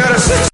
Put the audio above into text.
Señoras